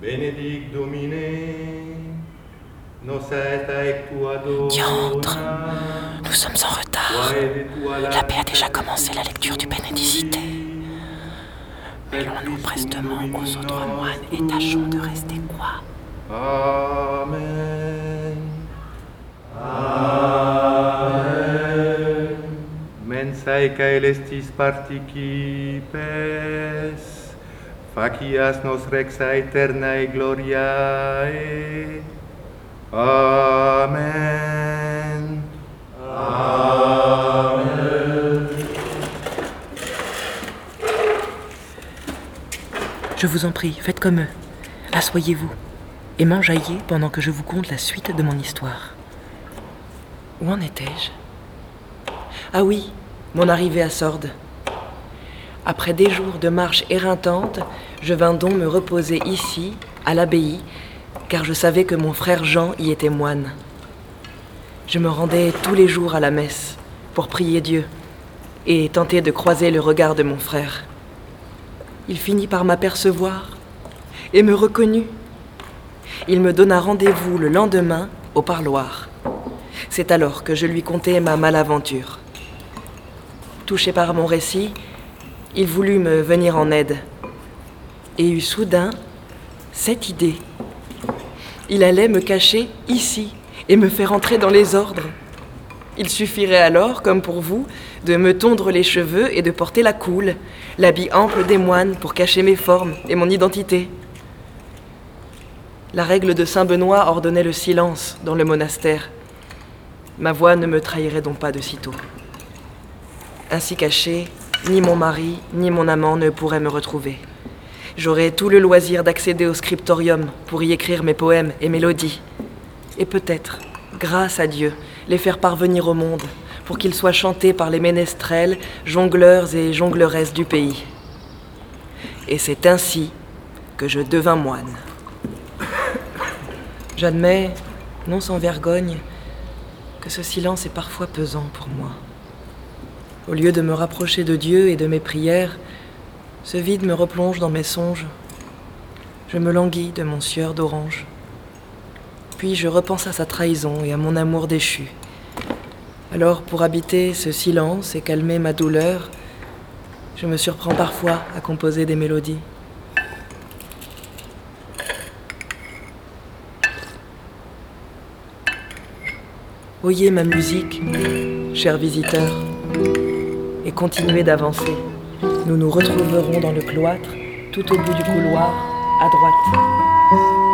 Benedic Domine, nos Diantre, nous sommes en retard. L'abbé a déjà commencé la lecture du Bénédicité. Mêlons-nous prestement aux autres moines et tâchons de rester quoi? Amen. Amen. Mensae caelestis participes facias nos rexa eternae gloriae. Amen. Amen. Je vous en prie, faites comme eux. Assoyez-vous et m'enjaillez pendant que je vous conte la suite de mon histoire. Où en étais-je? Ah oui, mon arrivée à Sordes. Après des jours de marche éreintante, je vins donc me reposer ici, à l'abbaye, car je savais que mon frère Jean y était moine. Je me rendais tous les jours à la messe pour prier Dieu et tenter de croiser le regard de mon frère. Il finit par m'apercevoir et me reconnut. Il me donna rendez-vous le lendemain au parloir. C'est alors que je lui contai ma malaventure. Touché par mon récit, il voulut me venir en aide et eut soudain cette idée. Il allait me cacher ici et me faire entrer dans les ordres. Il suffirait alors, comme pour vous, de me tondre les cheveux et de porter la coule, l'habit ample des moines pour cacher mes formes et mon identité. La règle de Saint Benoît ordonnait le silence dans le monastère. Ma voix ne me trahirait donc pas de sitôt. Ainsi caché, ni mon mari, ni mon amant ne pourraient me retrouver. J'aurai tout le loisir d'accéder au scriptorium pour y écrire mes poèmes et mélodies. Et peut-être, grâce à Dieu, les faire parvenir au monde pour qu'ils soient chantés par les ménestrels, jongleurs et jongleuresses du pays. Et c'est ainsi que je devins moine. J'admets, non sans vergogne, que ce silence est parfois pesant pour moi. Au lieu de me rapprocher de Dieu et de mes prières, ce vide me replonge dans mes songes. Je me languis de mon sueur d'orange. Puis je repense à sa trahison et à mon amour déchu. Alors, pour habiter ce silence et calmer ma douleur, je me surprends parfois à composer des mélodies. Oyez ma musique, chers visiteurs, et continuez d'avancer. Nous nous retrouverons dans le cloître, tout au bout du couloir, à droite.